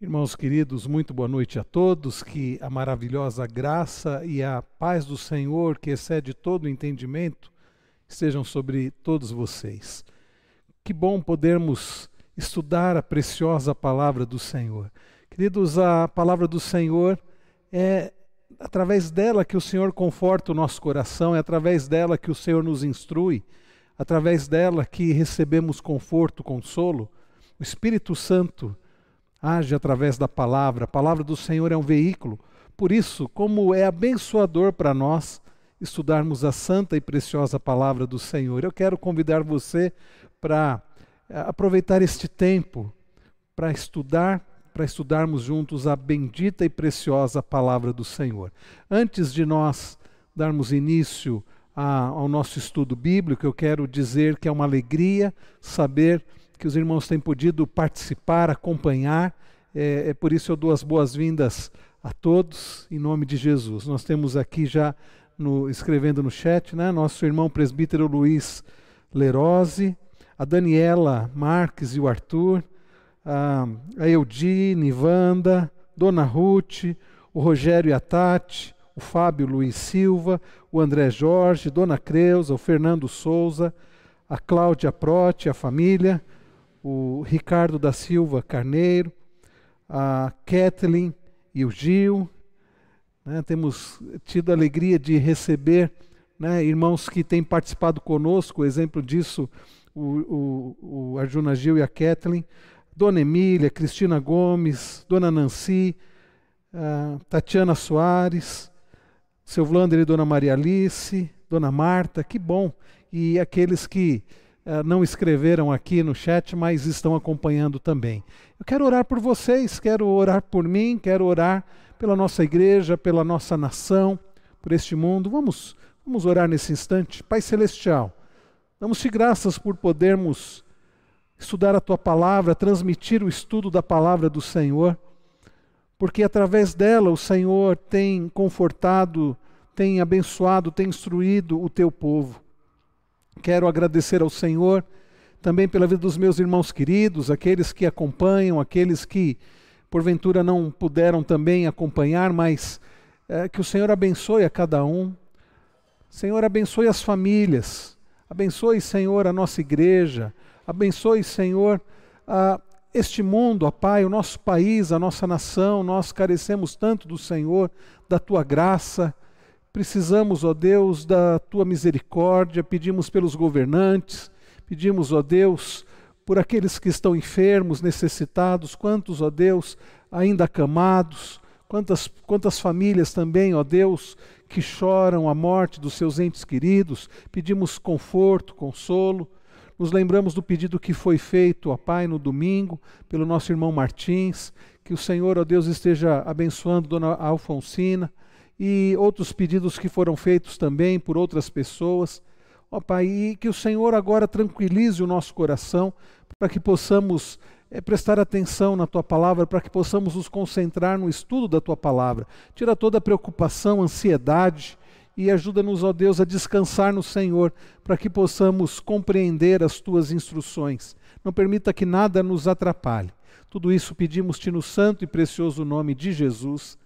Irmãos queridos, muito boa noite a todos. Que a maravilhosa graça e a paz do Senhor, que excede todo o entendimento, estejam sobre todos vocês. Que bom podermos estudar a preciosa palavra do Senhor. Queridos, a palavra do Senhor é através dela que o Senhor conforta o nosso coração, é através dela que o Senhor nos instrui, através dela que recebemos conforto, consolo. O Espírito Santo age através da palavra. A palavra do Senhor é um veículo. Por isso, como é abençoador para nós estudarmos a santa e preciosa palavra do Senhor, eu quero convidar você para eh, aproveitar este tempo para estudar, para estudarmos juntos a bendita e preciosa palavra do Senhor. Antes de nós darmos início a, ao nosso estudo bíblico, eu quero dizer que é uma alegria saber que os irmãos têm podido participar, acompanhar. É, é por isso eu dou as boas-vindas a todos, em nome de Jesus. Nós temos aqui já no, escrevendo no chat, né, nosso irmão presbítero Luiz Lerose, a Daniela Marques e o Arthur, a, a Eudine, Wanda, Dona Ruth, o Rogério e a Tati, o Fábio Luiz Silva, o André Jorge, Dona Creuza, o Fernando Souza, a Cláudia Prote, a família, o Ricardo da Silva Carneiro, a Kathleen e o Gil. Né, temos tido a alegria de receber né, irmãos que têm participado conosco, exemplo disso, o, o, o Arjuna Gil e a Kathleen, Dona Emília, Cristina Gomes, Dona Nancy, Tatiana Soares, seu Vlander e Dona Maria Alice, Dona Marta, que bom. E aqueles que não escreveram aqui no chat, mas estão acompanhando também. Eu quero orar por vocês, quero orar por mim, quero orar pela nossa igreja, pela nossa nação, por este mundo. Vamos, vamos orar nesse instante. Pai Celestial, damos-te graças por podermos estudar a tua palavra, transmitir o estudo da palavra do Senhor, porque através dela o Senhor tem confortado, tem abençoado, tem instruído o teu povo. Quero agradecer ao Senhor também pela vida dos meus irmãos queridos, aqueles que acompanham, aqueles que porventura não puderam também acompanhar, mas é, que o Senhor abençoe a cada um. Senhor, abençoe as famílias, abençoe, Senhor, a nossa igreja, abençoe, Senhor, a este mundo, ó Pai, o nosso país, a nossa nação, nós carecemos tanto do Senhor, da tua graça. Precisamos, ó Deus, da tua misericórdia, pedimos pelos governantes, pedimos, ó Deus, por aqueles que estão enfermos, necessitados, quantos, ó Deus, ainda acamados, quantas, quantas famílias também, ó Deus, que choram a morte dos seus entes queridos, pedimos conforto, consolo. Nos lembramos do pedido que foi feito, ó Pai, no domingo, pelo nosso irmão Martins, que o Senhor, ó Deus, esteja abençoando Dona Alfonsina e outros pedidos que foram feitos também por outras pessoas. Ó Pai, e que o Senhor agora tranquilize o nosso coração para que possamos é, prestar atenção na tua palavra, para que possamos nos concentrar no estudo da tua palavra. Tira toda a preocupação, ansiedade e ajuda-nos, ó Deus, a descansar no Senhor, para que possamos compreender as tuas instruções. Não permita que nada nos atrapalhe. Tudo isso pedimos-te no santo e precioso nome de Jesus.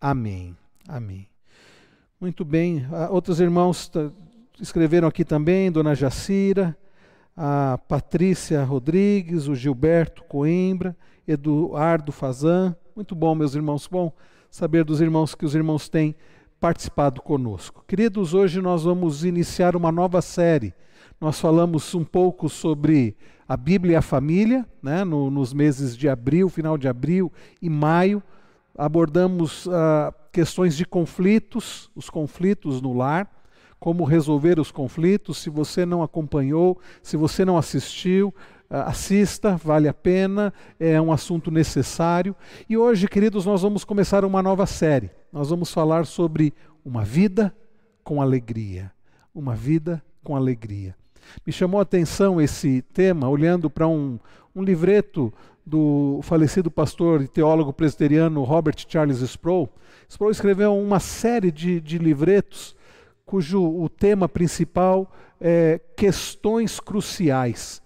Amém. Amém. Muito bem. Uh, outros irmãos escreveram aqui também, Dona Jacira, a Patrícia Rodrigues, o Gilberto Coimbra, Eduardo Fazan. Muito bom, meus irmãos. Bom saber dos irmãos que os irmãos têm participado conosco. Queridos, hoje nós vamos iniciar uma nova série. Nós falamos um pouco sobre a Bíblia e a família, né, no, nos meses de abril, final de abril e maio. Abordamos uh, questões de conflitos, os conflitos no lar, como resolver os conflitos. Se você não acompanhou, se você não assistiu, ah, assista, vale a pena, é um assunto necessário. E hoje, queridos, nós vamos começar uma nova série. Nós vamos falar sobre uma vida com alegria. Uma vida com alegria. Me chamou a atenção esse tema, olhando para um, um livreto do falecido pastor e teólogo presbiteriano Robert Charles Sproul. Sproul escreveu uma série de, de livretos cujo o tema principal é questões cruciais.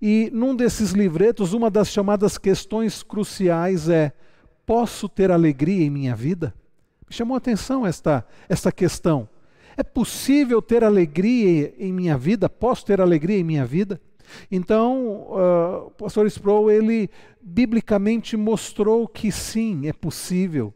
E num desses livretos, uma das chamadas questões cruciais é: posso ter alegria em minha vida? Me chamou a atenção esta, esta questão. É possível ter alegria em minha vida? Posso ter alegria em minha vida? Então, uh, o pastor Sproul, ele biblicamente mostrou que sim, é possível.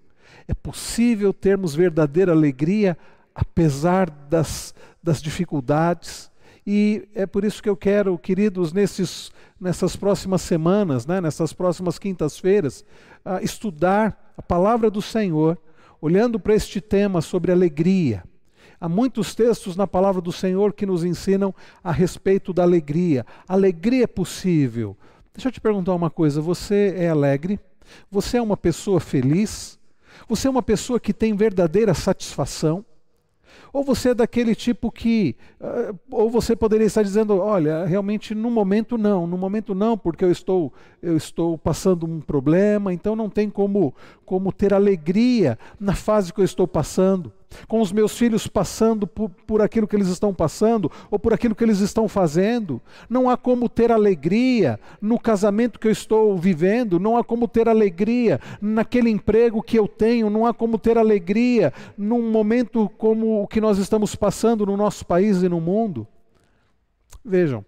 É possível termos verdadeira alegria apesar das, das dificuldades. E é por isso que eu quero, queridos, nesses, nessas próximas semanas, né, nessas próximas quintas-feiras, uh, estudar a palavra do Senhor, olhando para este tema sobre alegria. Há muitos textos na palavra do Senhor que nos ensinam a respeito da alegria. Alegria é possível. Deixa eu te perguntar uma coisa: você é alegre? Você é uma pessoa feliz? Você é uma pessoa que tem verdadeira satisfação? Ou você é daquele tipo que. Uh, ou você poderia estar dizendo: olha, realmente no momento não, no momento não, porque eu estou, eu estou passando um problema, então não tem como, como ter alegria na fase que eu estou passando com os meus filhos passando por, por, aquilo que eles estão passando ou por aquilo que eles estão fazendo. Não há como ter alegria no casamento que eu estou vivendo, não há como ter alegria naquele emprego que eu tenho, não há como ter alegria num momento como o que nós estamos passando no nosso país e no mundo. Vejam,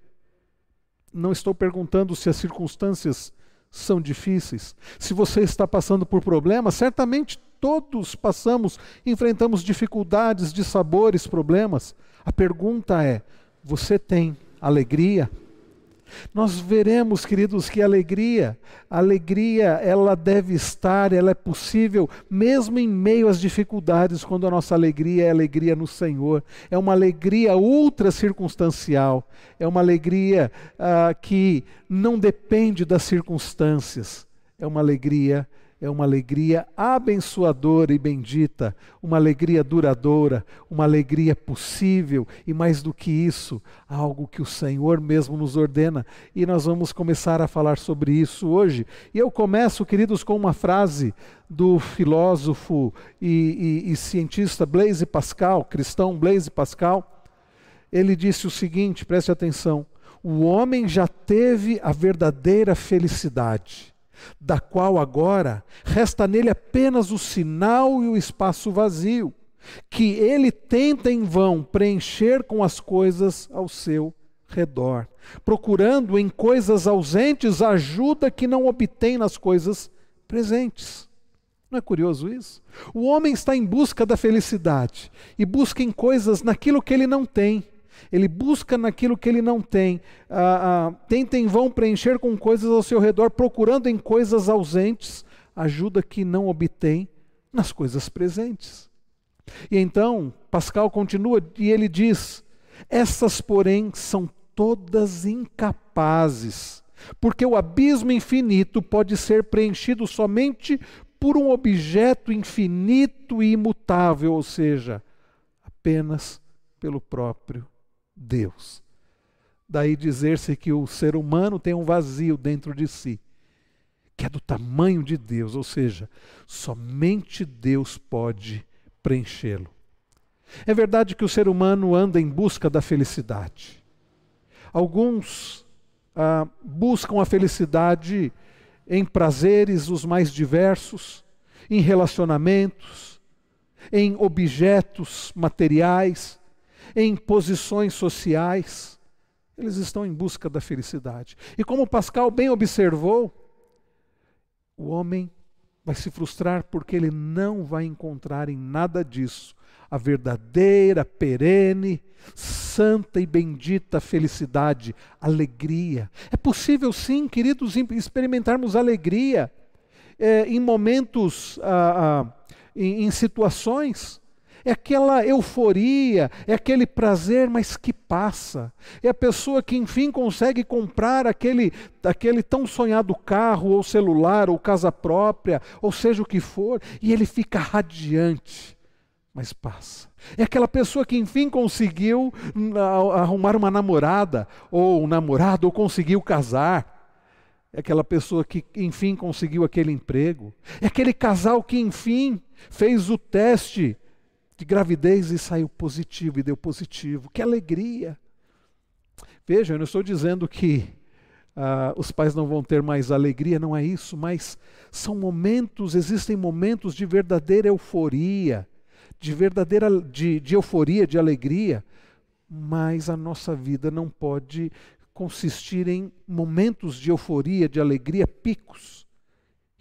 não estou perguntando se as circunstâncias são difíceis. Se você está passando por problemas, certamente todos passamos, enfrentamos dificuldades de sabores, problemas. A pergunta é: você tem alegria? Nós veremos, queridos, que alegria, alegria, ela deve estar, ela é possível, mesmo em meio às dificuldades, quando a nossa alegria é alegria no Senhor. É uma alegria ultra circunstancial, é uma alegria ah, que não depende das circunstâncias, é uma alegria é uma alegria abençoadora e bendita, uma alegria duradoura, uma alegria possível e mais do que isso, algo que o Senhor mesmo nos ordena. E nós vamos começar a falar sobre isso hoje. E eu começo, queridos, com uma frase do filósofo e, e, e cientista Blaise Pascal, cristão Blaise Pascal. Ele disse o seguinte: preste atenção. O homem já teve a verdadeira felicidade da qual agora resta nele apenas o sinal e o espaço vazio, que ele tenta em vão preencher com as coisas ao seu redor, procurando em coisas ausentes a ajuda que não obtém nas coisas presentes. Não é curioso isso? O homem está em busca da felicidade e busca em coisas naquilo que ele não tem ele busca naquilo que ele não tem, ah, ah, tenta em vão preencher com coisas ao seu redor, procurando em coisas ausentes ajuda que não obtém nas coisas presentes. E então, Pascal continua e ele diz: essas, porém, são todas incapazes, porque o abismo infinito pode ser preenchido somente por um objeto infinito e imutável, ou seja, apenas pelo próprio Deus. Daí dizer-se que o ser humano tem um vazio dentro de si, que é do tamanho de Deus, ou seja, somente Deus pode preenchê-lo. É verdade que o ser humano anda em busca da felicidade. Alguns ah, buscam a felicidade em prazeres os mais diversos, em relacionamentos, em objetos materiais em posições sociais. Eles estão em busca da felicidade. E como Pascal bem observou, o homem vai se frustrar porque ele não vai encontrar em nada disso a verdadeira, perene, santa e bendita felicidade, alegria. É possível, sim, queridos, experimentarmos alegria é, em momentos, ah, ah, em, em situações é aquela euforia, é aquele prazer, mas que passa. É a pessoa que enfim consegue comprar aquele, aquele tão sonhado carro, ou celular, ou casa própria, ou seja o que for, e ele fica radiante, mas passa. É aquela pessoa que enfim conseguiu arrumar uma namorada, ou um namorado, ou conseguiu casar. É aquela pessoa que enfim conseguiu aquele emprego. É aquele casal que enfim fez o teste de gravidez e saiu positivo e deu positivo. Que alegria! Veja, eu não estou dizendo que ah, os pais não vão ter mais alegria, não é isso, mas são momentos, existem momentos de verdadeira euforia, de verdadeira de, de euforia, de alegria, mas a nossa vida não pode consistir em momentos de euforia, de alegria, picos.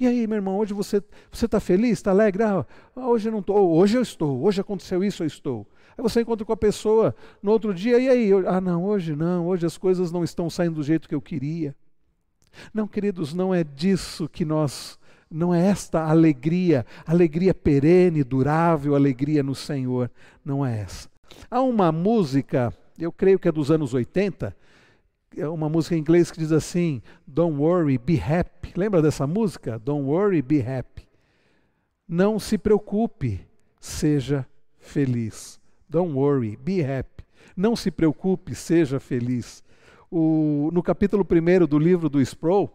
E aí, meu irmão, hoje você você está feliz, está alegre? Ah, hoje eu não estou. Hoje eu estou. Hoje aconteceu isso, eu estou. Aí você encontra com a pessoa no outro dia, e aí? Ah, não, hoje não, hoje as coisas não estão saindo do jeito que eu queria. Não, queridos, não é disso que nós, não é esta alegria, alegria perene, durável, alegria no Senhor, não é essa. Há uma música, eu creio que é dos anos 80, é uma música em inglês que diz assim: Don't worry, be happy. Lembra dessa música? Don't worry, be happy. Não se preocupe, seja feliz. Don't worry, be happy. Não se preocupe, seja feliz. O, no capítulo 1 do livro do Sproul,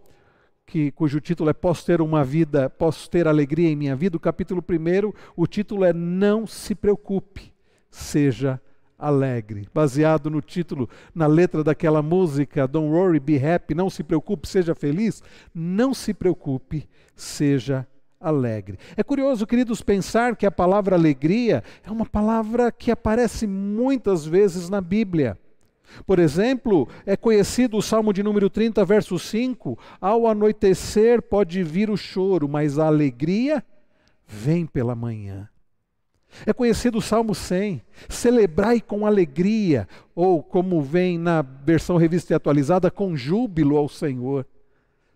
que, cujo título é Posso ter uma vida, posso ter alegria em minha vida, o capítulo 1, o título é Não se preocupe, seja alegre. Baseado no título, na letra daquela música, Don't worry, be happy, não se preocupe, seja feliz. Não se preocupe, seja alegre. É curioso, queridos, pensar que a palavra alegria é uma palavra que aparece muitas vezes na Bíblia. Por exemplo, é conhecido o Salmo de número 30, verso 5: Ao anoitecer pode vir o choro, mas a alegria vem pela manhã. É conhecido o Salmo 100, celebrai com alegria, ou como vem na versão revista e atualizada, com júbilo ao Senhor.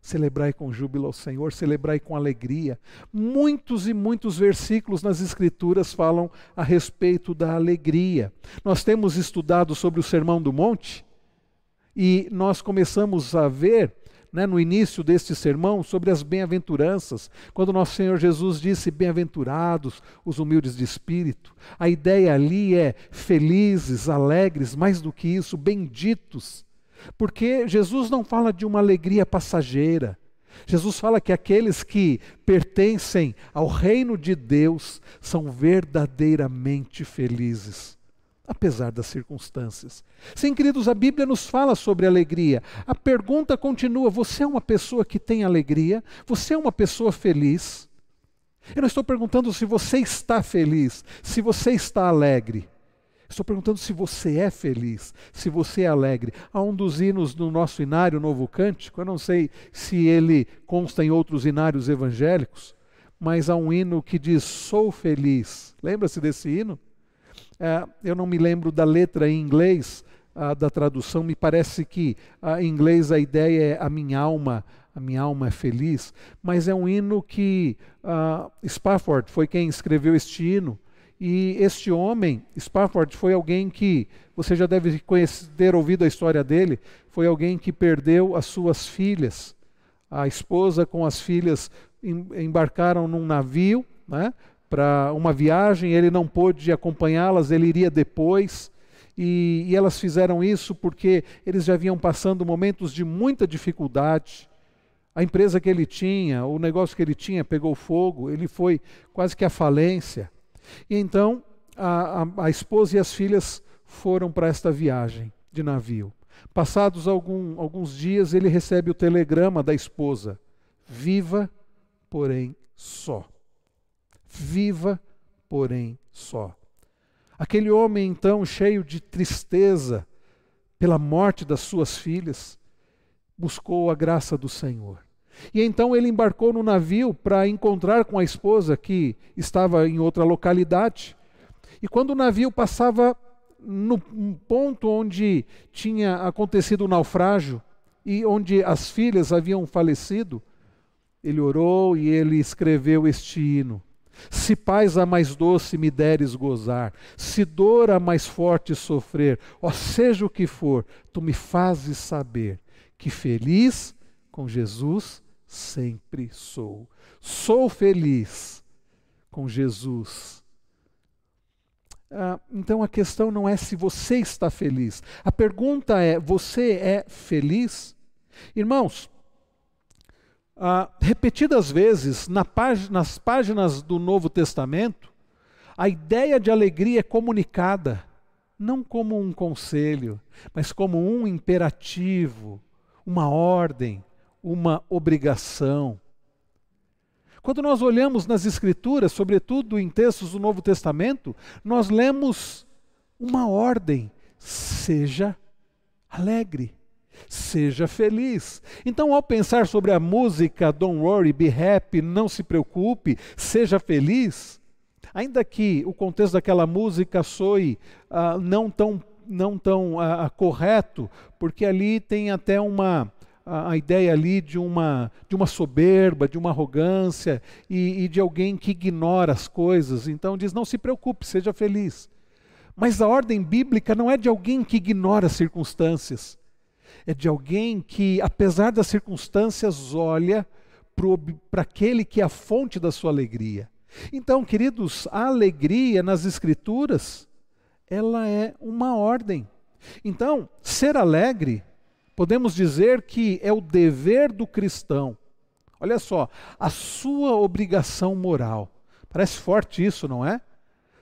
Celebrai com júbilo ao Senhor, celebrai com alegria. Muitos e muitos versículos nas Escrituras falam a respeito da alegria. Nós temos estudado sobre o Sermão do Monte e nós começamos a ver né, no início deste sermão sobre as bem-aventuranças, quando nosso Senhor Jesus disse: Bem-aventurados os humildes de espírito. A ideia ali é felizes, alegres, mais do que isso, benditos porque Jesus não fala de uma alegria passageira. Jesus fala que aqueles que pertencem ao reino de Deus são verdadeiramente felizes, apesar das circunstâncias. Sim, queridos, a Bíblia nos fala sobre alegria. A pergunta continua: você é uma pessoa que tem alegria? Você é uma pessoa feliz? Eu não estou perguntando se você está feliz, se você está alegre. Estou perguntando se você é feliz, se você é alegre. Há um dos hinos do nosso inário Novo Cântico, eu não sei se ele consta em outros inários evangélicos, mas há um hino que diz: Sou feliz. Lembra-se desse hino? É, eu não me lembro da letra em inglês, da tradução, me parece que em inglês a ideia é a minha alma, a minha alma é feliz, mas é um hino que Spafford foi quem escreveu este hino. E este homem, Spafford, foi alguém que, você já deve conhecer, ter ouvido a história dele, foi alguém que perdeu as suas filhas. A esposa com as filhas embarcaram num navio né, para uma viagem, ele não pôde acompanhá-las, ele iria depois. E, e elas fizeram isso porque eles já vinham passando momentos de muita dificuldade. A empresa que ele tinha, o negócio que ele tinha pegou fogo, ele foi quase que à falência. E então a, a, a esposa e as filhas foram para esta viagem de navio. Passados algum, alguns dias, ele recebe o telegrama da esposa: viva, porém só. Viva, porém só. Aquele homem, então, cheio de tristeza pela morte das suas filhas, buscou a graça do Senhor. E então ele embarcou no navio para encontrar com a esposa que estava em outra localidade. E quando o navio passava no ponto onde tinha acontecido o naufrágio e onde as filhas haviam falecido, ele orou e ele escreveu este hino. Se paz a mais doce me deres gozar, se dor a mais forte sofrer, ó seja o que for, tu me fazes saber que feliz com Jesus sempre sou. Sou feliz com Jesus. Ah, então a questão não é se você está feliz. A pergunta é: você é feliz? Irmãos, ah, repetidas vezes na pág nas páginas do Novo Testamento, a ideia de alegria é comunicada, não como um conselho, mas como um imperativo uma ordem, uma obrigação. Quando nós olhamos nas Escrituras, sobretudo em textos do Novo Testamento, nós lemos uma ordem: seja alegre, seja feliz. Então, ao pensar sobre a música Don't Worry, Be Happy, não se preocupe, seja feliz, ainda que o contexto daquela música soe uh, não tão, não tão uh, correto, porque ali tem até uma a, ideia ali de uma, de uma soberba, de uma arrogância e, e de alguém que ignora as coisas. Então diz: não se preocupe, seja feliz. Mas a ordem bíblica não é de alguém que ignora as circunstâncias, é de alguém que, apesar das circunstâncias, olha para aquele que é a fonte da sua alegria. Então, queridos, a alegria nas Escrituras, ela é uma ordem. Então, ser alegre Podemos dizer que é o dever do cristão. Olha só, a sua obrigação moral. Parece forte isso, não é?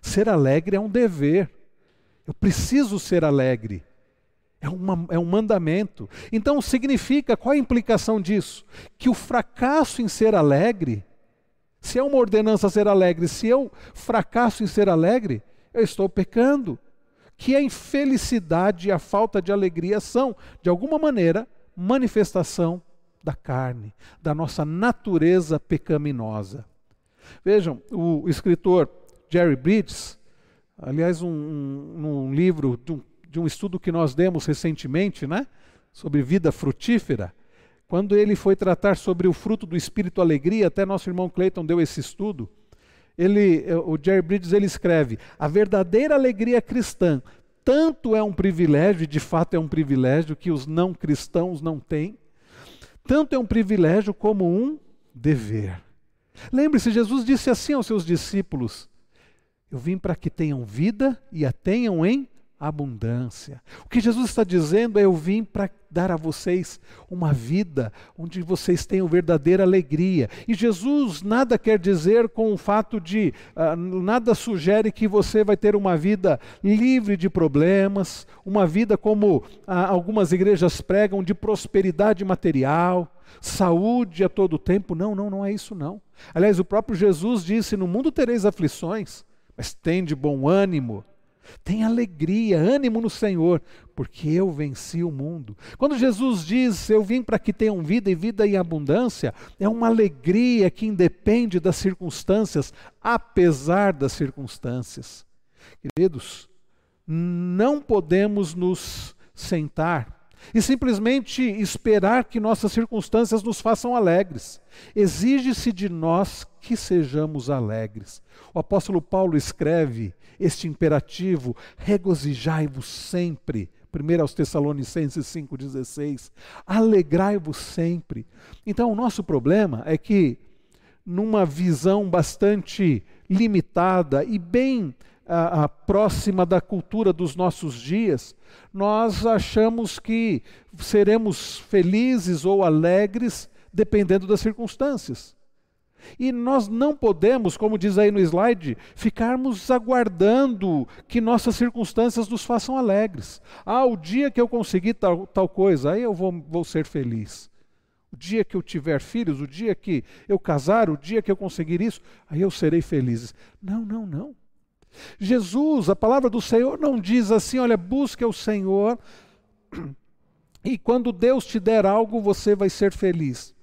Ser alegre é um dever. Eu preciso ser alegre. É, uma, é um mandamento. Então significa, qual a implicação disso? Que o fracasso em ser alegre, se é uma ordenança ser alegre, se eu fracasso em ser alegre, eu estou pecando que a infelicidade e a falta de alegria são, de alguma maneira, manifestação da carne, da nossa natureza pecaminosa. Vejam, o escritor Jerry Bridges, aliás, um, um, um livro de um, de um estudo que nós demos recentemente, né, sobre vida frutífera, quando ele foi tratar sobre o fruto do espírito alegria, até nosso irmão Clayton deu esse estudo ele, eh, o Jerry Bridges ele escreve: a verdadeira alegria cristã tanto é um privilégio, e de fato é um privilégio que os não cristãos não têm, tanto é um privilégio como um dever. Lembre-se, Jesus disse assim aos seus discípulos: Eu vim para que tenham vida e a tenham em abundância. O que Jesus está dizendo é: eu vim para dar a vocês uma vida onde vocês tenham verdadeira alegria. E Jesus nada quer dizer com o fato de, uh, nada sugere que você vai ter uma vida livre de problemas, uma vida como uh, algumas igrejas pregam, de prosperidade material. Saúde a todo tempo, não, não, não é isso não. Aliás, o próprio Jesus disse: No mundo tereis aflições, mas tem de bom ânimo, tem alegria, ânimo no Senhor, porque eu venci o mundo. Quando Jesus diz, eu vim para que tenham vida e vida em abundância, é uma alegria que independe das circunstâncias, apesar das circunstâncias. Queridos, não podemos nos sentar e simplesmente esperar que nossas circunstâncias nos façam alegres. Exige-se de nós que sejamos alegres. O apóstolo Paulo escreve este imperativo: regozijai-vos sempre. 1 aos Tessalonicenses 5,16. Alegrai-vos sempre. Então, o nosso problema é que, numa visão bastante limitada e bem a, a, próxima da cultura dos nossos dias, nós achamos que seremos felizes ou alegres dependendo das circunstâncias. E nós não podemos, como diz aí no slide, ficarmos aguardando que nossas circunstâncias nos façam alegres. Ah, o dia que eu conseguir tal, tal coisa, aí eu vou, vou ser feliz. O dia que eu tiver filhos, o dia que eu casar, o dia que eu conseguir isso, aí eu serei feliz. Não, não, não. Jesus, a palavra do Senhor não diz assim, olha, busque o Senhor e quando Deus te der algo, você vai ser feliz.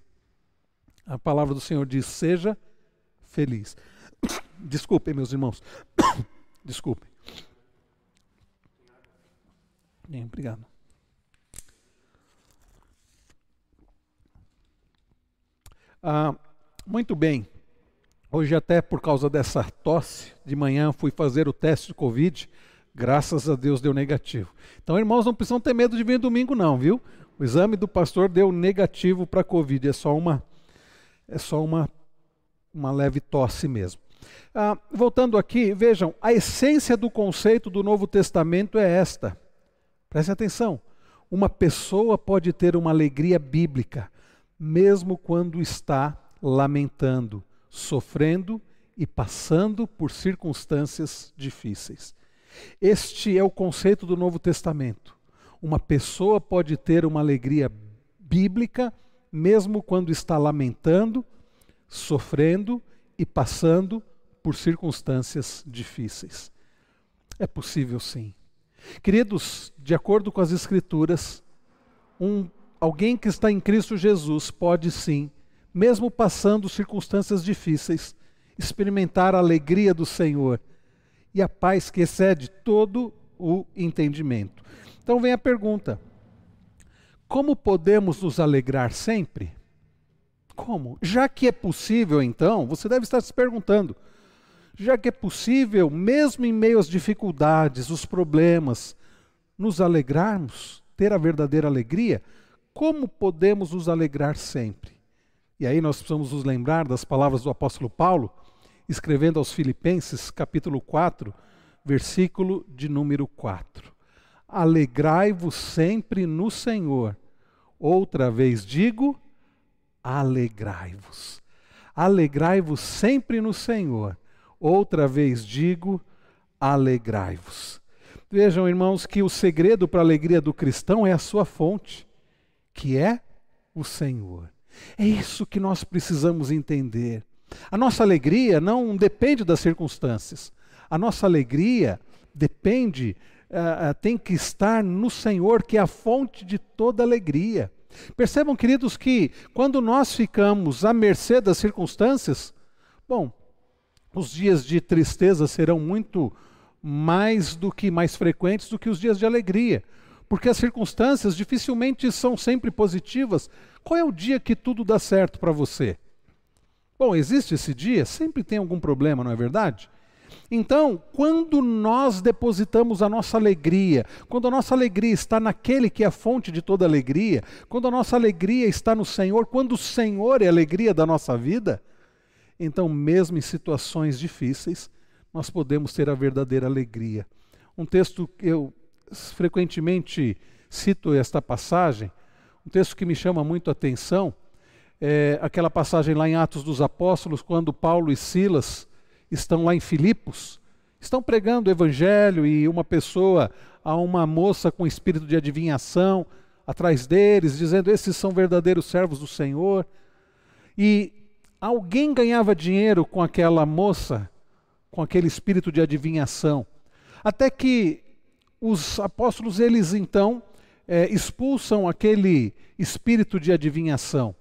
A palavra do Senhor diz: seja feliz. Desculpem, meus irmãos. Desculpem. Bem, obrigado. Ah, muito bem. Hoje, até por causa dessa tosse, de manhã fui fazer o teste de Covid. Graças a Deus deu negativo. Então, irmãos, não precisam ter medo de vir domingo, não, viu? O exame do pastor deu negativo para Covid. É só uma é só uma, uma leve tosse mesmo. Ah, voltando aqui, vejam, a essência do conceito do Novo Testamento é esta. Preste atenção. Uma pessoa pode ter uma alegria bíblica, mesmo quando está lamentando, sofrendo e passando por circunstâncias difíceis. Este é o conceito do Novo Testamento. Uma pessoa pode ter uma alegria bíblica, mesmo quando está lamentando, sofrendo e passando por circunstâncias difíceis. É possível sim. Queridos, de acordo com as Escrituras, um, alguém que está em Cristo Jesus pode sim, mesmo passando circunstâncias difíceis, experimentar a alegria do Senhor e a paz que excede todo o entendimento. Então vem a pergunta: como podemos nos alegrar sempre? Como? Já que é possível, então, você deve estar se perguntando: já que é possível, mesmo em meio às dificuldades, os problemas, nos alegrarmos, ter a verdadeira alegria, como podemos nos alegrar sempre? E aí nós precisamos nos lembrar das palavras do apóstolo Paulo, escrevendo aos Filipenses, capítulo 4, versículo de número 4. Alegrai-vos sempre no Senhor. Outra vez digo, alegrai-vos. Alegrai-vos sempre no Senhor. Outra vez digo, alegrai-vos. Vejam, irmãos, que o segredo para a alegria do cristão é a sua fonte, que é o Senhor. É isso que nós precisamos entender. A nossa alegria não depende das circunstâncias. A nossa alegria depende, uh, tem que estar no Senhor, que é a fonte de toda alegria. Percebam, queridos, que quando nós ficamos à mercê das circunstâncias, bom, os dias de tristeza serão muito mais do que mais frequentes do que os dias de alegria, porque as circunstâncias dificilmente são sempre positivas. Qual é o dia que tudo dá certo para você? Bom, existe esse dia? Sempre tem algum problema, não é verdade? Então, quando nós depositamos a nossa alegria, quando a nossa alegria está naquele que é a fonte de toda alegria, quando a nossa alegria está no Senhor, quando o Senhor é a alegria da nossa vida, então, mesmo em situações difíceis, nós podemos ter a verdadeira alegria. Um texto que eu frequentemente cito esta passagem, um texto que me chama muito a atenção, é aquela passagem lá em Atos dos Apóstolos, quando Paulo e Silas estão lá em Filipos, estão pregando o evangelho e uma pessoa, há uma moça com espírito de adivinhação atrás deles, dizendo: Esses são verdadeiros servos do Senhor. E alguém ganhava dinheiro com aquela moça, com aquele espírito de adivinhação. Até que os apóstolos, eles então é, expulsam aquele espírito de adivinhação.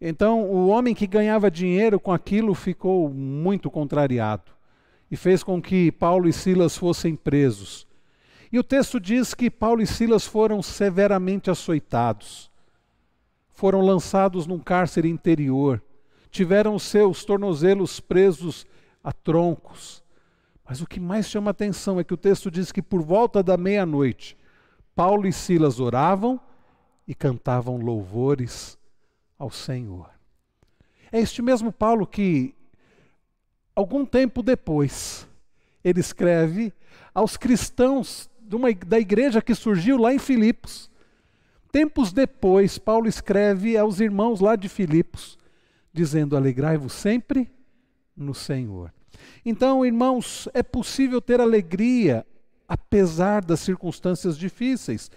Então, o homem que ganhava dinheiro com aquilo ficou muito contrariado e fez com que Paulo e Silas fossem presos. E o texto diz que Paulo e Silas foram severamente açoitados, foram lançados num cárcere interior tiveram seus tornozelos presos a troncos. Mas o que mais chama atenção é que o texto diz que por volta da meia-noite, Paulo e Silas oravam e cantavam louvores ao Senhor. É este mesmo Paulo que, algum tempo depois, ele escreve aos cristãos uma, da igreja que surgiu lá em Filipos. Tempos depois, Paulo escreve aos irmãos lá de Filipos, dizendo: Alegrai-vos sempre no Senhor. Então, irmãos, é possível ter alegria apesar das circunstâncias difíceis.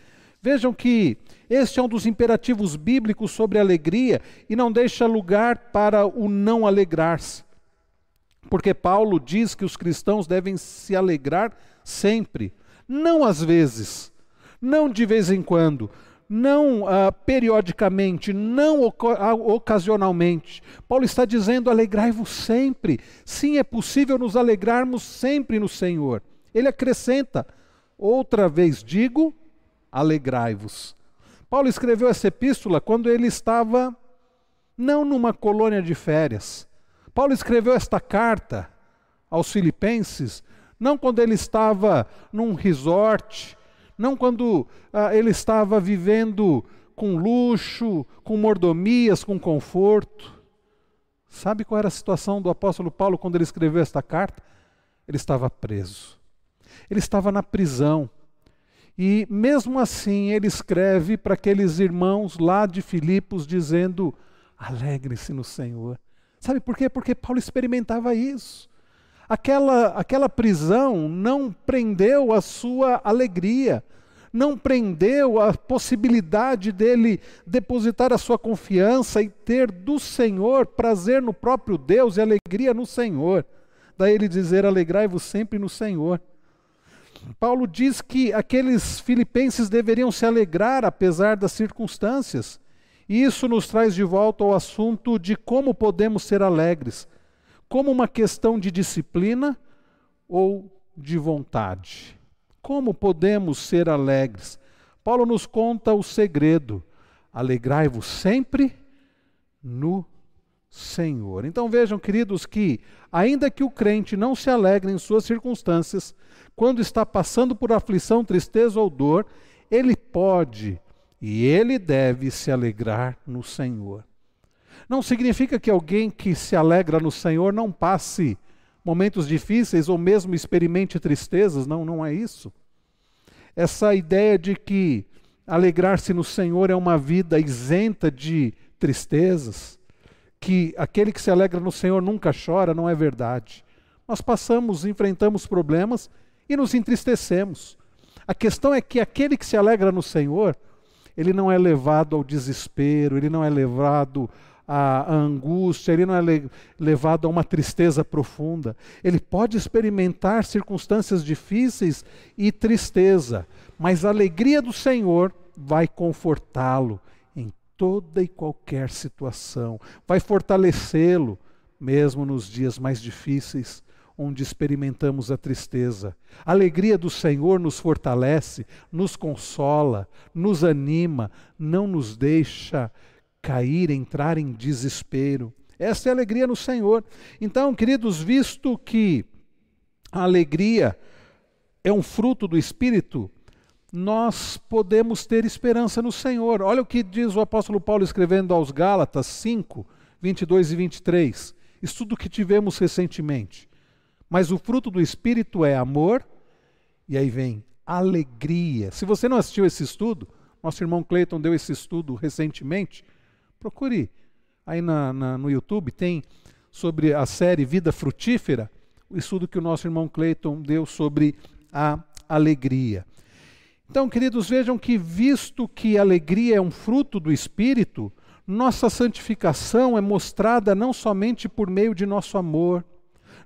Vejam que este é um dos imperativos bíblicos sobre alegria e não deixa lugar para o não alegrar-se. Porque Paulo diz que os cristãos devem se alegrar sempre, não às vezes, não de vez em quando, não uh, periodicamente, não ocasionalmente. Paulo está dizendo: alegrai-vos sempre. Sim, é possível nos alegrarmos sempre no Senhor. Ele acrescenta: outra vez digo, alegrai-vos. Paulo escreveu essa epístola quando ele estava não numa colônia de férias. Paulo escreveu esta carta aos Filipenses não quando ele estava num resort não quando ah, ele estava vivendo com luxo, com mordomias, com conforto. Sabe qual era a situação do apóstolo Paulo quando ele escreveu esta carta? Ele estava preso. Ele estava na prisão. E mesmo assim ele escreve para aqueles irmãos lá de Filipos dizendo: alegre-se no Senhor. Sabe por quê? Porque Paulo experimentava isso. Aquela, aquela prisão não prendeu a sua alegria, não prendeu a possibilidade dele depositar a sua confiança e ter do Senhor prazer no próprio Deus e alegria no Senhor. Daí ele dizer: Alegrai-vos sempre no Senhor. Paulo diz que aqueles filipenses deveriam se alegrar apesar das circunstâncias. E isso nos traz de volta ao assunto de como podemos ser alegres, como uma questão de disciplina ou de vontade. Como podemos ser alegres? Paulo nos conta o segredo: alegrai-vos sempre no Senhor. Então vejam, queridos, que ainda que o crente não se alegre em suas circunstâncias, quando está passando por aflição, tristeza ou dor, ele pode e ele deve se alegrar no Senhor. Não significa que alguém que se alegra no Senhor não passe momentos difíceis ou mesmo experimente tristezas, não, não é isso. Essa ideia de que alegrar-se no Senhor é uma vida isenta de tristezas, que aquele que se alegra no Senhor nunca chora, não é verdade. Nós passamos, enfrentamos problemas e nos entristecemos. A questão é que aquele que se alegra no Senhor, ele não é levado ao desespero, ele não é levado à angústia, ele não é levado a uma tristeza profunda. Ele pode experimentar circunstâncias difíceis e tristeza, mas a alegria do Senhor vai confortá-lo em toda e qualquer situação, vai fortalecê-lo, mesmo nos dias mais difíceis onde experimentamos a tristeza. A alegria do Senhor nos fortalece, nos consola, nos anima, não nos deixa cair, entrar em desespero. Essa é a alegria no Senhor. Então, queridos, visto que a alegria é um fruto do Espírito, nós podemos ter esperança no Senhor. Olha o que diz o apóstolo Paulo escrevendo aos Gálatas 5, 22 e 23. Estudo que tivemos recentemente. Mas o fruto do Espírito é amor, e aí vem alegria. Se você não assistiu esse estudo, nosso irmão Cleiton deu esse estudo recentemente, procure aí na, na, no YouTube, tem sobre a série Vida Frutífera, o estudo que o nosso irmão Cleiton deu sobre a alegria. Então, queridos, vejam que, visto que alegria é um fruto do Espírito, nossa santificação é mostrada não somente por meio de nosso amor,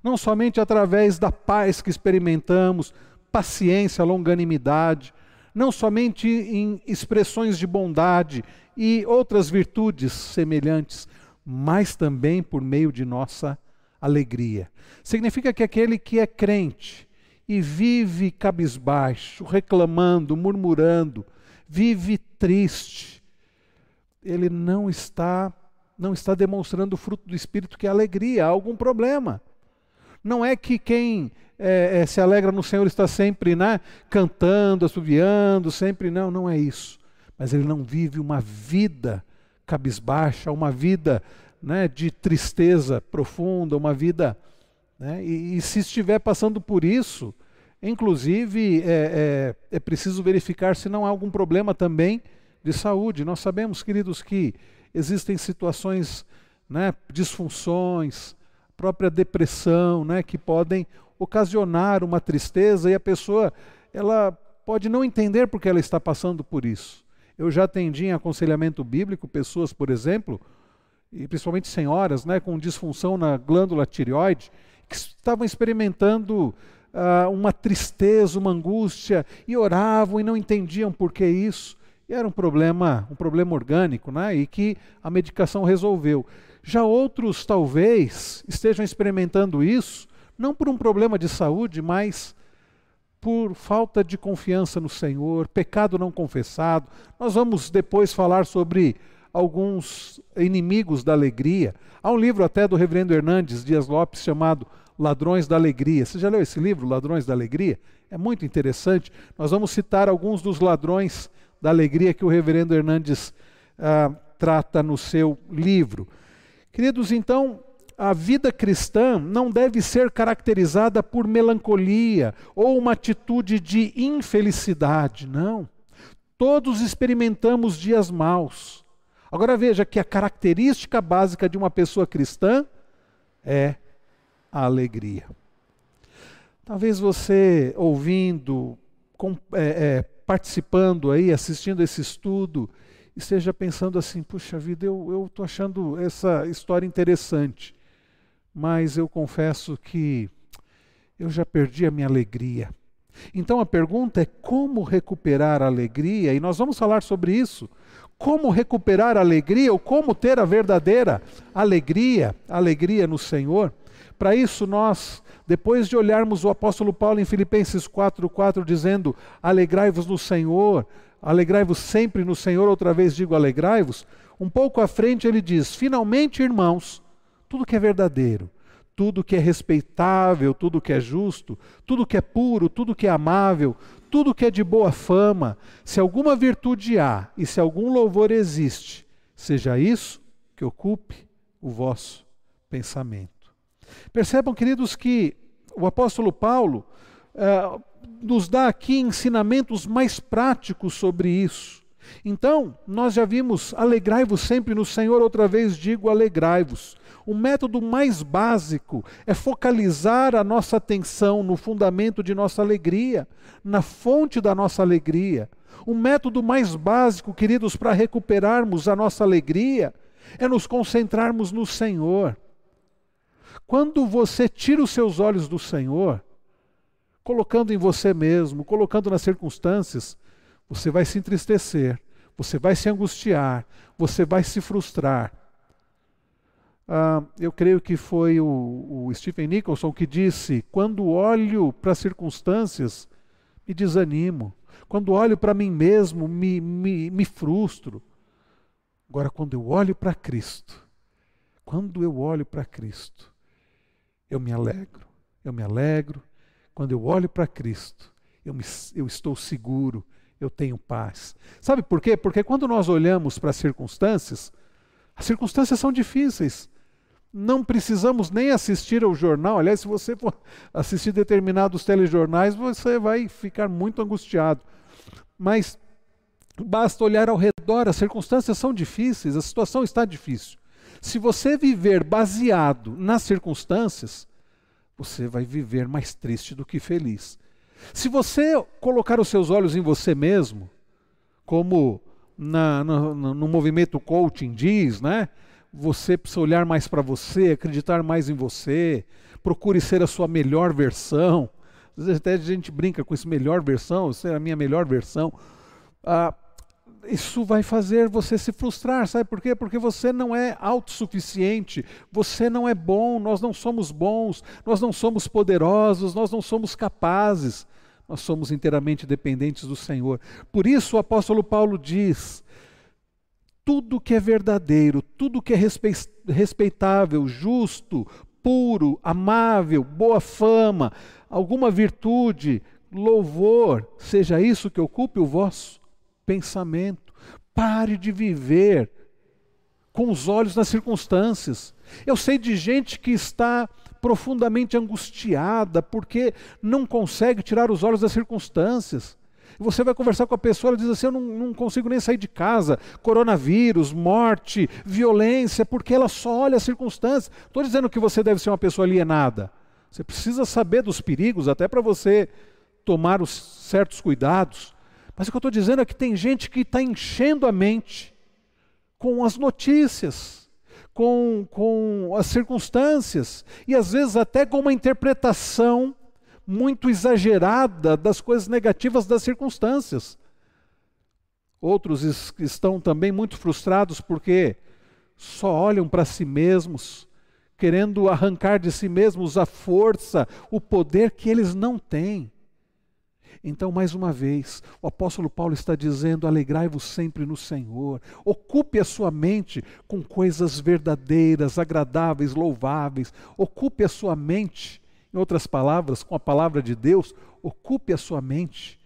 não somente através da paz que experimentamos, paciência, longanimidade, não somente em expressões de bondade e outras virtudes semelhantes, mas também por meio de nossa alegria. Significa que aquele que é crente e vive cabisbaixo, reclamando, murmurando, vive triste, ele não está não está demonstrando o fruto do espírito que é alegria, há algum problema. Não é que quem é, é, se alegra no Senhor está sempre né, cantando, assoviando, sempre. Não, não é isso. Mas ele não vive uma vida cabisbaixa, uma vida né, de tristeza profunda, uma vida. Né, e, e, se estiver passando por isso, inclusive é, é, é preciso verificar se não há algum problema também de saúde. Nós sabemos, queridos, que existem situações, né, disfunções, própria depressão, né, que podem ocasionar uma tristeza e a pessoa ela pode não entender porque ela está passando por isso. Eu já atendi em aconselhamento bíblico pessoas, por exemplo, e principalmente senhoras, né, com disfunção na glândula tireoide, que estavam experimentando uh, uma tristeza, uma angústia e oravam e não entendiam por que isso. E era um problema, um problema orgânico, né, e que a medicação resolveu. Já outros talvez estejam experimentando isso, não por um problema de saúde, mas por falta de confiança no Senhor, pecado não confessado. Nós vamos depois falar sobre alguns inimigos da alegria. Há um livro até do reverendo Hernandes Dias Lopes chamado Ladrões da Alegria. Você já leu esse livro, Ladrões da Alegria? É muito interessante. Nós vamos citar alguns dos ladrões da alegria que o reverendo Hernandes ah, trata no seu livro. Queridos, então, a vida cristã não deve ser caracterizada por melancolia ou uma atitude de infelicidade, não. Todos experimentamos dias maus. Agora veja que a característica básica de uma pessoa cristã é a alegria. Talvez você, ouvindo, com, é, é, participando aí, assistindo esse estudo, esteja pensando assim: puxa vida, eu estou achando essa história interessante, mas eu confesso que eu já perdi a minha alegria. Então a pergunta é como recuperar a alegria, e nós vamos falar sobre isso. Como recuperar a alegria ou como ter a verdadeira alegria, alegria no Senhor. Para isso, nós, depois de olharmos o apóstolo Paulo em Filipenses 4,4, dizendo: Alegrai-vos no Senhor, alegrai-vos sempre no Senhor, outra vez digo alegrai-vos. Um pouco à frente ele diz: Finalmente, irmãos, tudo que é verdadeiro, tudo que é respeitável, tudo que é justo, tudo que é puro, tudo que é amável, tudo que é de boa fama, se alguma virtude há e se algum louvor existe, seja isso que ocupe o vosso pensamento. Percebam, queridos, que o apóstolo Paulo eh, nos dá aqui ensinamentos mais práticos sobre isso. Então, nós já vimos, alegrai-vos sempre no Senhor, outra vez digo, alegrai-vos. O método mais básico é focalizar a nossa atenção no fundamento de nossa alegria, na fonte da nossa alegria. O método mais básico, queridos, para recuperarmos a nossa alegria é nos concentrarmos no Senhor. Quando você tira os seus olhos do Senhor, colocando em você mesmo, colocando nas circunstâncias, você vai se entristecer, você vai se angustiar, você vai se frustrar. Ah, eu creio que foi o, o Stephen Nicholson que disse: quando olho para as circunstâncias, me desanimo. Quando olho para mim mesmo, me, me, me frustro. Agora, quando eu olho para Cristo, quando eu olho para Cristo, eu me alegro. Eu me alegro. Quando eu olho para Cristo, eu, me, eu estou seguro, eu tenho paz. Sabe por quê? Porque quando nós olhamos para as circunstâncias, as circunstâncias são difíceis. Não precisamos nem assistir ao jornal. Aliás, se você for assistir determinados telejornais, você vai ficar muito angustiado. Mas basta olhar ao redor, as circunstâncias são difíceis, a situação está difícil. Se você viver baseado nas circunstâncias, você vai viver mais triste do que feliz. Se você colocar os seus olhos em você mesmo, como na, no, no movimento coaching diz, né? Você precisa olhar mais para você, acreditar mais em você, procure ser a sua melhor versão. Às vezes até a gente brinca com isso, melhor versão, ser a minha melhor versão. Ah, isso vai fazer você se frustrar, sabe por quê? Porque você não é autossuficiente, você não é bom, nós não somos bons, nós não somos poderosos, nós não somos capazes, nós somos inteiramente dependentes do Senhor. Por isso o apóstolo Paulo diz: tudo que é verdadeiro, tudo que é respeitável, justo, puro, amável, boa fama, alguma virtude, louvor, seja isso que ocupe o vosso pensamento. Pare de viver com os olhos nas circunstâncias. Eu sei de gente que está profundamente angustiada porque não consegue tirar os olhos das circunstâncias. Você vai conversar com a pessoa, ela diz assim: Eu não, não consigo nem sair de casa. Coronavírus, morte, violência, porque ela só olha as circunstâncias. Estou dizendo que você deve ser uma pessoa alienada. Você precisa saber dos perigos, até para você tomar os certos cuidados. Mas o que eu estou dizendo é que tem gente que está enchendo a mente com as notícias, com, com as circunstâncias, e às vezes até com uma interpretação muito exagerada das coisas negativas das circunstâncias. Outros estão também muito frustrados porque só olham para si mesmos, querendo arrancar de si mesmos a força, o poder que eles não têm. Então, mais uma vez, o apóstolo Paulo está dizendo: alegrai-vos sempre no Senhor. Ocupe a sua mente com coisas verdadeiras, agradáveis, louváveis. Ocupe a sua mente, em outras palavras, com a palavra de Deus, ocupe a sua mente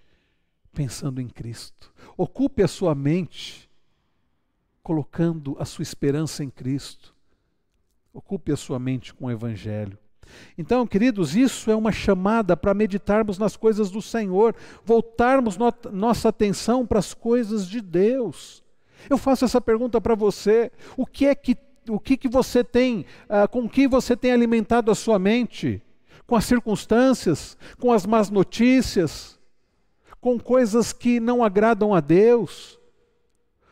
pensando em Cristo. Ocupe a sua mente colocando a sua esperança em Cristo. Ocupe a sua mente com o Evangelho. Então, queridos, isso é uma chamada para meditarmos nas coisas do Senhor, voltarmos no, nossa atenção para as coisas de Deus. Eu faço essa pergunta para você: o que é que, o que, que você tem, uh, com que você tem alimentado a sua mente? Com as circunstâncias, com as más notícias, com coisas que não agradam a Deus?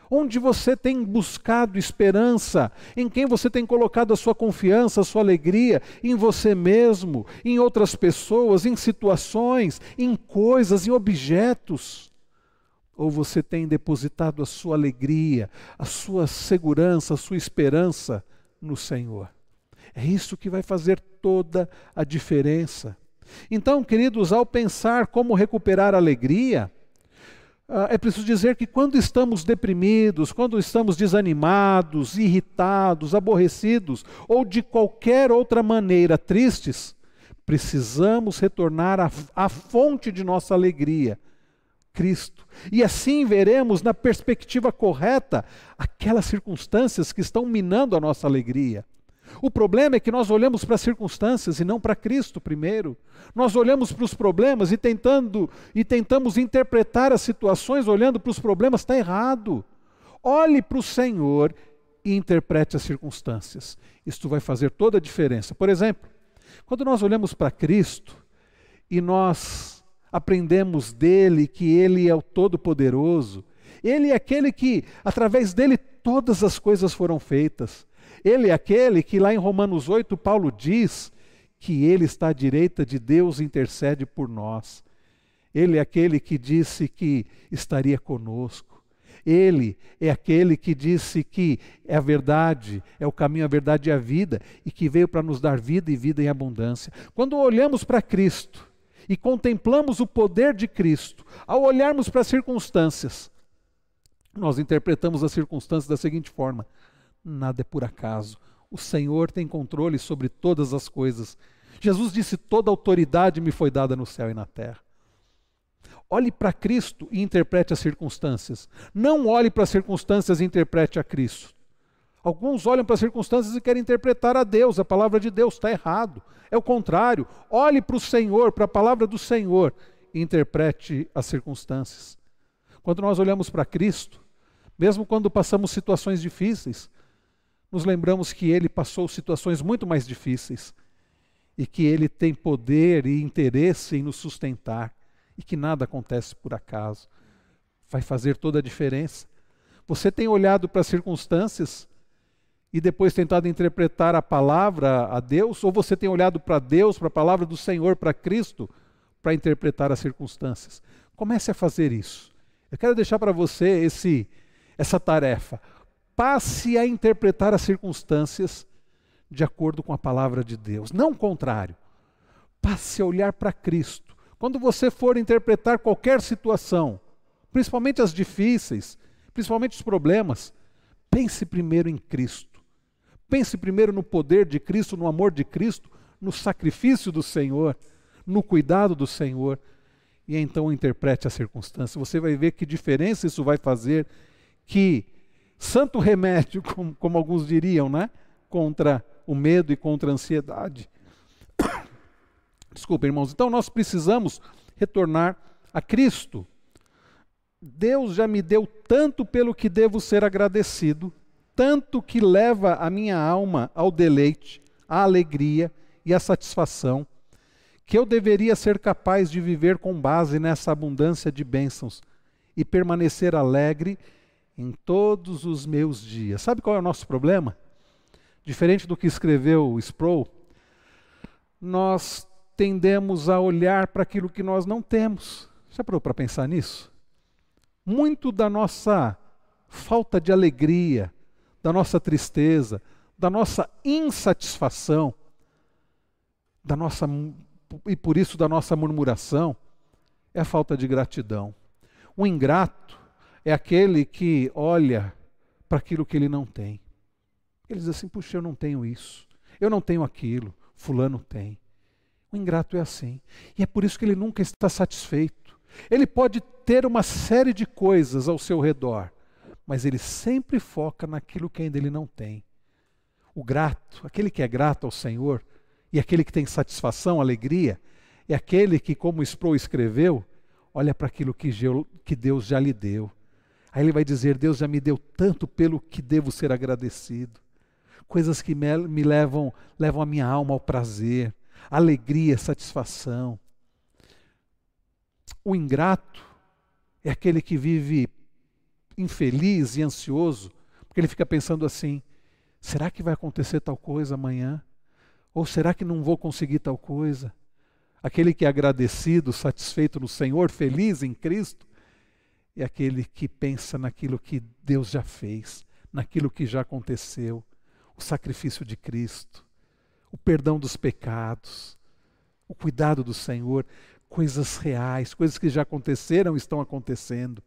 Onde você tem buscado esperança? Em quem você tem colocado a sua confiança, a sua alegria? Em você mesmo, em outras pessoas, em situações, em coisas, em objetos? Ou você tem depositado a sua alegria, a sua segurança, a sua esperança no Senhor? É isso que vai fazer toda a diferença. Então, queridos, ao pensar como recuperar a alegria, é preciso dizer que quando estamos deprimidos, quando estamos desanimados, irritados, aborrecidos ou de qualquer outra maneira tristes, precisamos retornar à, à fonte de nossa alegria, Cristo. E assim veremos na perspectiva correta aquelas circunstâncias que estão minando a nossa alegria. O problema é que nós olhamos para as circunstâncias e não para Cristo primeiro. Nós olhamos para os problemas e tentando e tentamos interpretar as situações olhando para os problemas está errado. Olhe para o Senhor e interprete as circunstâncias. Isto vai fazer toda a diferença. Por exemplo, quando nós olhamos para Cristo e nós aprendemos dele que ele é o todo-poderoso, ele é aquele que através dele todas as coisas foram feitas. Ele é aquele que lá em Romanos 8 Paulo diz que ele está à direita de Deus e intercede por nós. Ele é aquele que disse que estaria conosco. Ele é aquele que disse que é a verdade, é o caminho, a verdade e a vida, e que veio para nos dar vida e vida em abundância. Quando olhamos para Cristo e contemplamos o poder de Cristo, ao olharmos para as circunstâncias, nós interpretamos as circunstâncias da seguinte forma: nada é por acaso. O Senhor tem controle sobre todas as coisas. Jesus disse: Toda autoridade me foi dada no céu e na terra. Olhe para Cristo e interprete as circunstâncias. Não olhe para as circunstâncias e interprete a Cristo. Alguns olham para as circunstâncias e querem interpretar a Deus, a palavra de Deus está errado. É o contrário. Olhe para o Senhor, para a palavra do Senhor e interprete as circunstâncias. Quando nós olhamos para Cristo, mesmo quando passamos situações difíceis, nos lembramos que ele passou situações muito mais difíceis e que ele tem poder e interesse em nos sustentar e que nada acontece por acaso. Vai fazer toda a diferença. Você tem olhado para as circunstâncias e depois tentado interpretar a palavra a Deus, ou você tem olhado para Deus, para a palavra do Senhor, para Cristo, para interpretar as circunstâncias? Comece a fazer isso. Eu quero deixar para você esse, essa tarefa passe a interpretar as circunstâncias de acordo com a palavra de Deus, não o contrário. Passe a olhar para Cristo. Quando você for interpretar qualquer situação, principalmente as difíceis, principalmente os problemas, pense primeiro em Cristo. Pense primeiro no poder de Cristo, no amor de Cristo, no sacrifício do Senhor, no cuidado do Senhor. E então interprete a circunstância. Você vai ver que diferença isso vai fazer, que santo remédio, como, como alguns diriam, né? Contra o medo e contra a ansiedade. Desculpa, irmãos. Então nós precisamos retornar a Cristo. Deus já me deu tanto pelo que devo ser agradecido, tanto que leva a minha alma ao deleite, à alegria e à satisfação, que eu deveria ser capaz de viver com base nessa abundância de bênçãos e permanecer alegre em todos os meus dias. Sabe qual é o nosso problema? Diferente do que escreveu Sproul, nós tendemos a olhar para aquilo que nós não temos. Já parou para pensar nisso? Muito da nossa falta de alegria, da nossa tristeza, da nossa insatisfação, da nossa e por isso da nossa murmuração, é a falta de gratidão. O ingrato é aquele que olha para aquilo que ele não tem. Ele diz assim: puxa, eu não tenho isso, eu não tenho aquilo, Fulano tem. O ingrato é assim. E é por isso que ele nunca está satisfeito. Ele pode ter uma série de coisas ao seu redor, mas ele sempre foca naquilo que ainda ele não tem. O grato, aquele que é grato ao Senhor, e aquele que tem satisfação, alegria, é aquele que, como Sproul escreveu, olha para aquilo que Deus já lhe deu. Aí ele vai dizer: Deus já me deu tanto pelo que devo ser agradecido. Coisas que me, me levam, levam a minha alma ao prazer, alegria, satisfação. O ingrato é aquele que vive infeliz e ansioso, porque ele fica pensando assim: será que vai acontecer tal coisa amanhã? Ou será que não vou conseguir tal coisa? Aquele que é agradecido, satisfeito no Senhor, feliz em Cristo, é aquele que pensa naquilo que Deus já fez, naquilo que já aconteceu, o sacrifício de Cristo, o perdão dos pecados, o cuidado do Senhor, coisas reais, coisas que já aconteceram, estão acontecendo.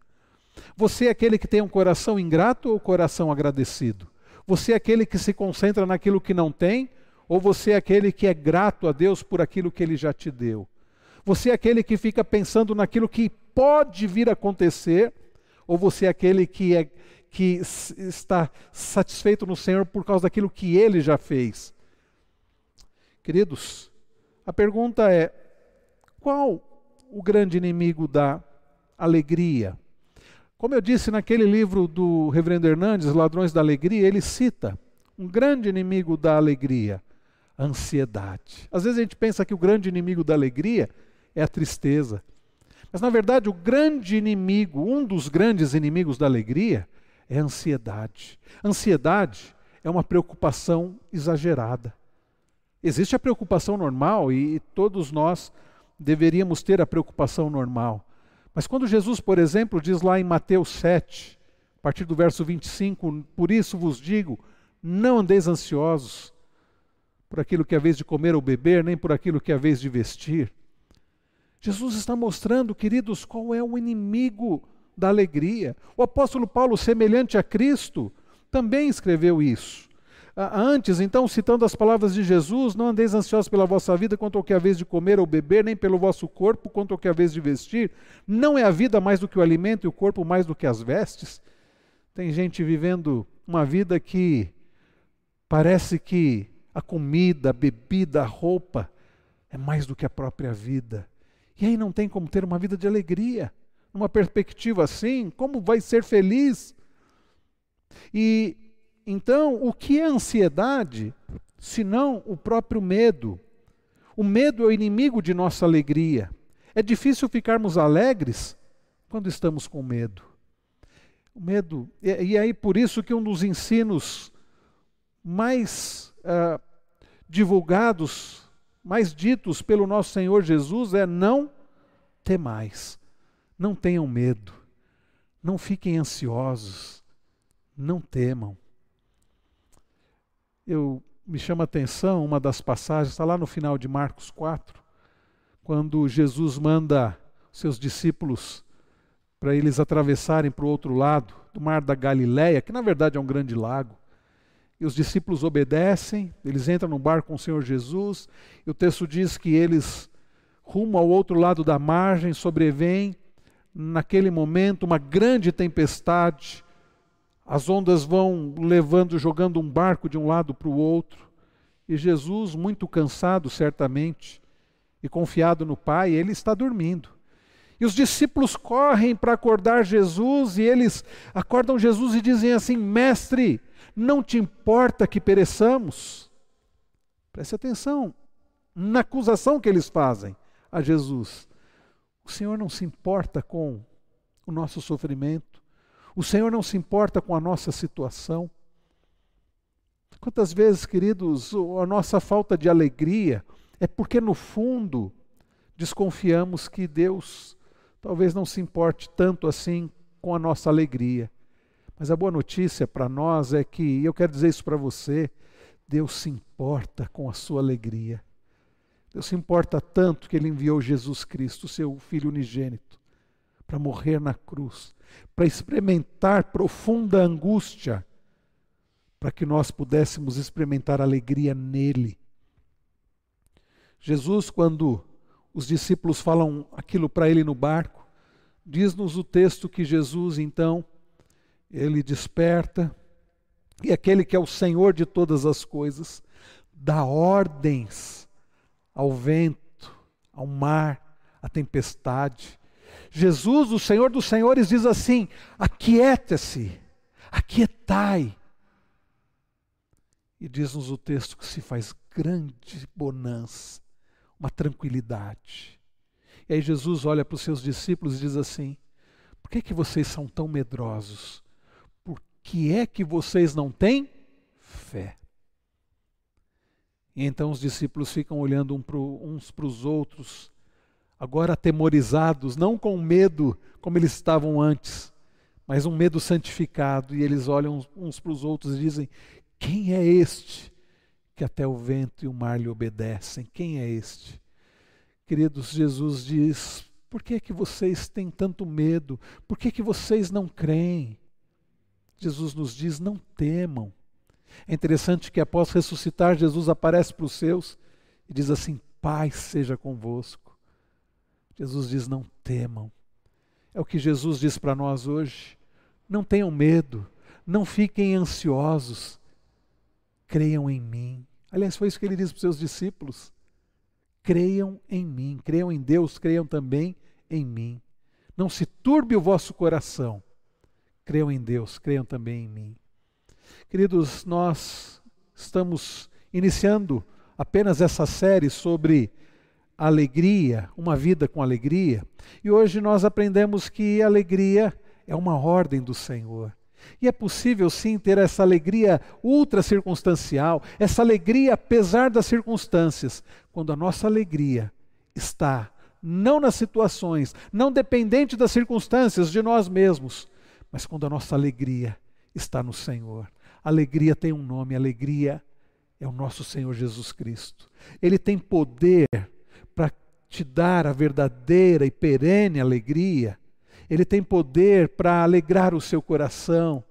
Você é aquele que tem um coração ingrato ou coração agradecido? Você é aquele que se concentra naquilo que não tem ou você é aquele que é grato a Deus por aquilo que ele já te deu? Você é aquele que fica pensando naquilo que pode vir a acontecer ou você é aquele que é que está satisfeito no Senhor por causa daquilo que ele já fez? Queridos, a pergunta é: qual o grande inimigo da alegria? Como eu disse naquele livro do Reverendo Hernandes, Ladrões da Alegria, ele cita um grande inimigo da alegria, a ansiedade. Às vezes a gente pensa que o grande inimigo da alegria é a tristeza. Mas na verdade, o grande inimigo, um dos grandes inimigos da alegria, é a ansiedade. Ansiedade é uma preocupação exagerada. Existe a preocupação normal e todos nós deveríamos ter a preocupação normal. Mas quando Jesus, por exemplo, diz lá em Mateus 7, a partir do verso 25, por isso vos digo, não andeis ansiosos por aquilo que é a vez de comer ou beber, nem por aquilo que é a vez de vestir. Jesus está mostrando, queridos, qual é o inimigo da alegria. O apóstolo Paulo, semelhante a Cristo, também escreveu isso. Antes, então, citando as palavras de Jesus, não andeis ansiosos pela vossa vida quanto ao que é a vez de comer ou beber, nem pelo vosso corpo quanto ao que é a vez de vestir. Não é a vida mais do que o alimento e o corpo mais do que as vestes? Tem gente vivendo uma vida que parece que a comida, a bebida, a roupa é mais do que a própria vida. E aí não tem como ter uma vida de alegria. Numa perspectiva assim, como vai ser feliz? E então, o que é ansiedade, senão o próprio medo? O medo é o inimigo de nossa alegria. É difícil ficarmos alegres quando estamos com medo. O medo, e, e aí por isso que um dos ensinos mais uh, divulgados, mais ditos pelo nosso Senhor Jesus é não temais, não tenham medo, não fiquem ansiosos, não temam eu me chama a atenção uma das passagens, está lá no final de Marcos 4, quando Jesus manda seus discípulos para eles atravessarem para o outro lado do mar da Galileia, que na verdade é um grande lago. E os discípulos obedecem, eles entram no barco com o Senhor Jesus, e o texto diz que eles, rumo ao outro lado da margem, sobrevém naquele momento uma grande tempestade, as ondas vão levando, jogando um barco de um lado para o outro. E Jesus, muito cansado, certamente, e confiado no Pai, ele está dormindo. E os discípulos correm para acordar Jesus, e eles acordam Jesus e dizem assim: Mestre, não te importa que pereçamos? Preste atenção na acusação que eles fazem a Jesus. O Senhor não se importa com o nosso sofrimento. O Senhor não se importa com a nossa situação. Quantas vezes, queridos, a nossa falta de alegria é porque, no fundo, desconfiamos que Deus talvez não se importe tanto assim com a nossa alegria. Mas a boa notícia para nós é que, e eu quero dizer isso para você, Deus se importa com a sua alegria. Deus se importa tanto que Ele enviou Jesus Cristo, seu Filho unigênito, para morrer na cruz, para experimentar profunda angústia, para que nós pudéssemos experimentar alegria nele. Jesus, quando os discípulos falam aquilo para ele no barco, diz-nos o texto que Jesus, então, ele desperta, e aquele que é o Senhor de todas as coisas, dá ordens ao vento, ao mar, à tempestade, Jesus, o Senhor dos Senhores, diz assim: aquieta-se, aquietai. E diz-nos o texto que se faz grande bonança, uma tranquilidade. E aí Jesus olha para os seus discípulos e diz assim: Por que, que vocês são tão medrosos? Que é que vocês não têm fé? E então os discípulos ficam olhando uns para os outros, agora atemorizados, não com medo como eles estavam antes, mas um medo santificado. E eles olham uns para os outros e dizem: Quem é este que até o vento e o mar lhe obedecem? Quem é este? Queridos, Jesus diz: Por que é que vocês têm tanto medo? Por que é que vocês não creem? Jesus nos diz: Não temam. É interessante que após ressuscitar, Jesus aparece para os seus e diz assim: Paz seja convosco. Jesus diz: Não temam. É o que Jesus diz para nós hoje. Não tenham medo, não fiquem ansiosos, creiam em mim. Aliás, foi isso que ele disse para os seus discípulos. Creiam em mim, creiam em Deus, creiam também em mim. Não se turbe o vosso coração. Creiam em Deus, creiam também em mim. Queridos, nós estamos iniciando apenas essa série sobre alegria, uma vida com alegria, e hoje nós aprendemos que alegria é uma ordem do Senhor. E é possível sim ter essa alegria ultra circunstancial, essa alegria apesar das circunstâncias, quando a nossa alegria está não nas situações, não dependente das circunstâncias de nós mesmos, mas quando a nossa alegria está no Senhor. Alegria tem um nome, alegria é o nosso Senhor Jesus Cristo. Ele tem poder para te dar a verdadeira e perene alegria. Ele tem poder para alegrar o seu coração.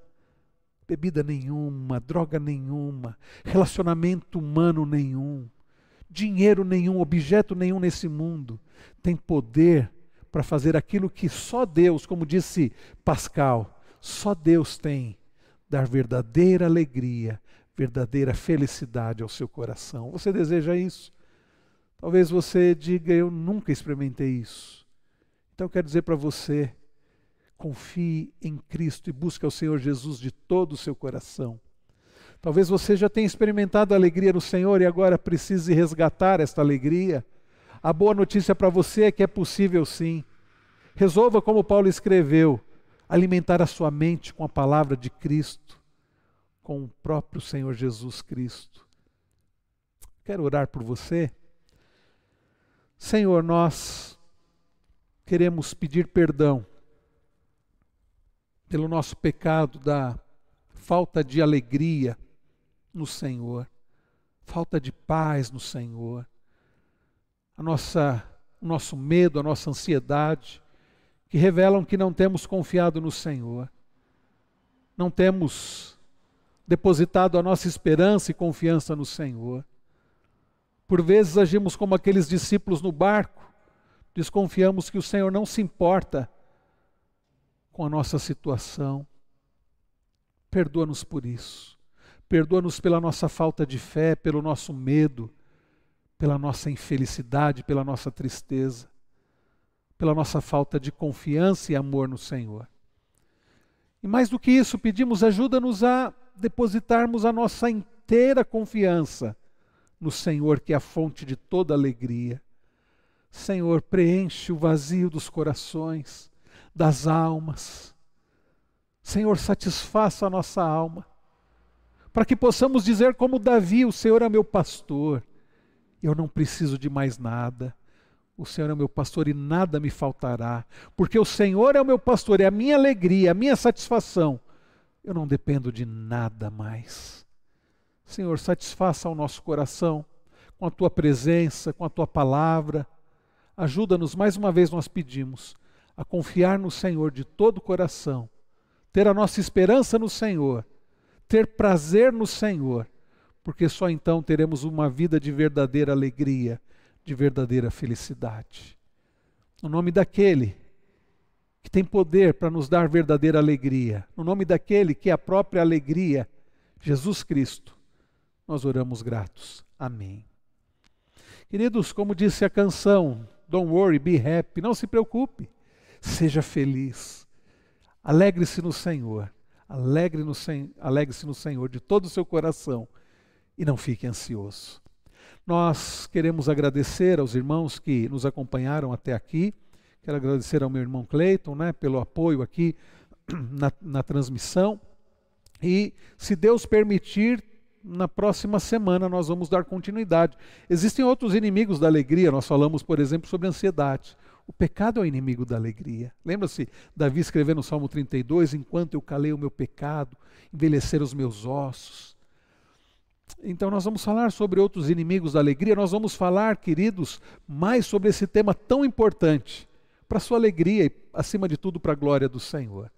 Bebida nenhuma, droga nenhuma, relacionamento humano nenhum, dinheiro nenhum, objeto nenhum nesse mundo tem poder para fazer aquilo que só Deus, como disse Pascal, só Deus tem dar verdadeira alegria, verdadeira felicidade ao seu coração. Você deseja isso? Talvez você diga: Eu nunca experimentei isso. Então quero dizer para você: confie em Cristo e busque ao Senhor Jesus de todo o seu coração. Talvez você já tenha experimentado a alegria no Senhor e agora precise resgatar esta alegria. A boa notícia para você é que é possível sim. Resolva como Paulo escreveu: alimentar a sua mente com a palavra de Cristo, com o próprio Senhor Jesus Cristo. Quero orar por você. Senhor, nós queremos pedir perdão pelo nosso pecado da falta de alegria no Senhor, falta de paz no Senhor, a nossa, o nosso medo, a nossa ansiedade, que revelam que não temos confiado no Senhor, não temos depositado a nossa esperança e confiança no Senhor. Por vezes agimos como aqueles discípulos no barco, desconfiamos que o Senhor não se importa com a nossa situação. Perdoa-nos por isso. Perdoa-nos pela nossa falta de fé, pelo nosso medo, pela nossa infelicidade, pela nossa tristeza pela nossa falta de confiança e amor no Senhor. E mais do que isso, pedimos ajuda-nos a depositarmos a nossa inteira confiança no Senhor, que é a fonte de toda alegria. Senhor, preenche o vazio dos corações, das almas. Senhor, satisfaça a nossa alma, para que possamos dizer como Davi: O Senhor é meu pastor, eu não preciso de mais nada. O Senhor é o meu pastor e nada me faltará, porque o Senhor é o meu pastor, é a minha alegria, a minha satisfação. Eu não dependo de nada mais. Senhor, satisfaça o nosso coração com a tua presença, com a tua palavra. Ajuda-nos, mais uma vez nós pedimos, a confiar no Senhor de todo o coração, ter a nossa esperança no Senhor, ter prazer no Senhor, porque só então teremos uma vida de verdadeira alegria de verdadeira felicidade. No nome daquele que tem poder para nos dar verdadeira alegria, no nome daquele que é a própria alegria, Jesus Cristo, nós oramos gratos. Amém. Queridos, como disse a canção, Don't worry, be happy, não se preocupe, seja feliz, alegre-se no Senhor, alegre no, alegre-se no Senhor de todo o seu coração e não fique ansioso. Nós queremos agradecer aos irmãos que nos acompanharam até aqui. Quero agradecer ao meu irmão Cleiton né, pelo apoio aqui na, na transmissão. E, se Deus permitir, na próxima semana nós vamos dar continuidade. Existem outros inimigos da alegria, nós falamos, por exemplo, sobre ansiedade. O pecado é o inimigo da alegria. Lembra-se Davi escrevendo no Salmo 32: Enquanto eu calei o meu pecado, envelhecer os meus ossos. Então, nós vamos falar sobre outros inimigos da alegria, nós vamos falar, queridos, mais sobre esse tema tão importante, para a sua alegria e, acima de tudo, para a glória do Senhor.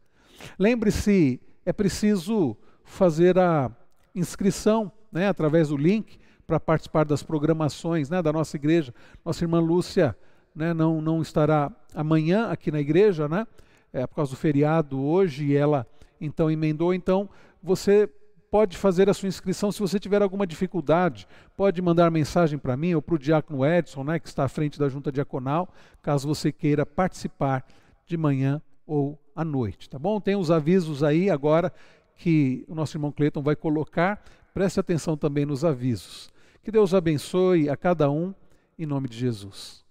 Lembre-se, é preciso fazer a inscrição né, através do link para participar das programações né, da nossa igreja. Nossa irmã Lúcia né, não, não estará amanhã aqui na igreja, né, é, por causa do feriado hoje, e ela então emendou. Então, você pode fazer a sua inscrição se você tiver alguma dificuldade. Pode mandar mensagem para mim ou para o diácono Edson, né, que está à frente da junta diaconal, caso você queira participar de manhã ou à noite, tá bom? Tem os avisos aí agora que o nosso irmão Cleiton vai colocar. Preste atenção também nos avisos. Que Deus abençoe a cada um, em nome de Jesus.